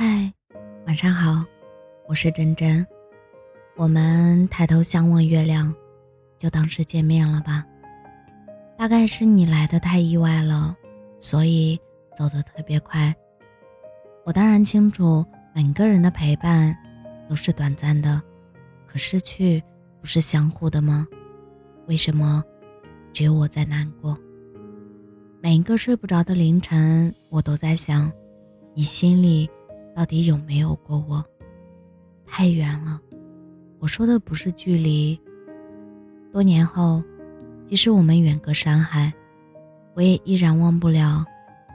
嗨，晚上好，我是真真。我们抬头相望月亮，就当是见面了吧。大概是你来的太意外了，所以走得特别快。我当然清楚，每个人的陪伴都是短暂的，可失去不是相互的吗？为什么只有我在难过？每一个睡不着的凌晨，我都在想，你心里。到底有没有过我？太远了，我说的不是距离。多年后，即使我们远隔山海，我也依然忘不了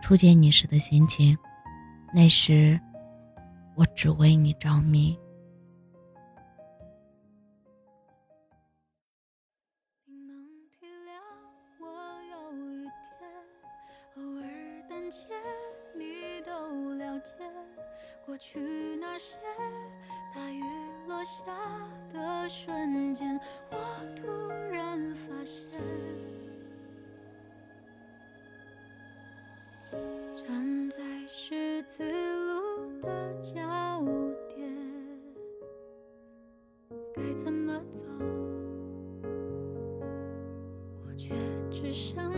初见你时的心情。那时，我只为你着迷。你都了解。过去那些大雨落下的瞬间，我突然发现，站在十字路的交点，该怎么走？我却只剩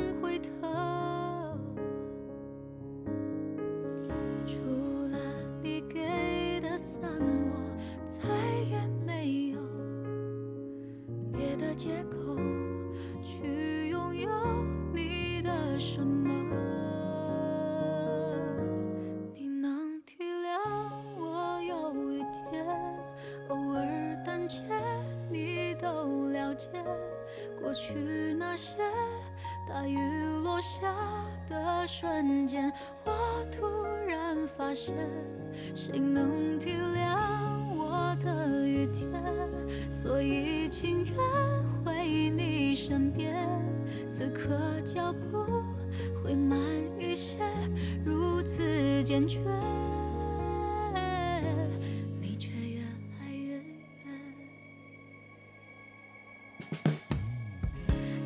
去拥有你的什么？你能体谅我有一天偶尔胆怯，你都了解。过去那些大雨落下的瞬间，我突然发现，谁能体谅我的雨天？所以情愿。身边，此刻脚步会慢一些，如此坚决，你却越来越远。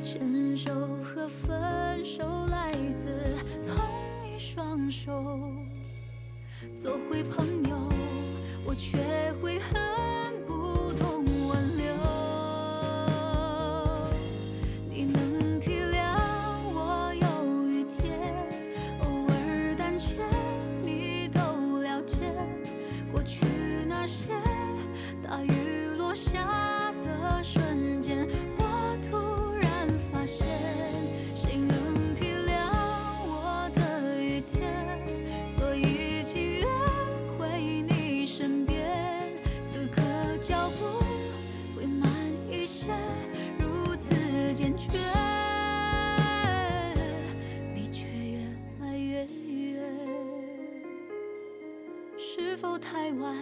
牵手和分手来自同一双手，做回朋友，我却坚决，你却越来越远，是否太晚？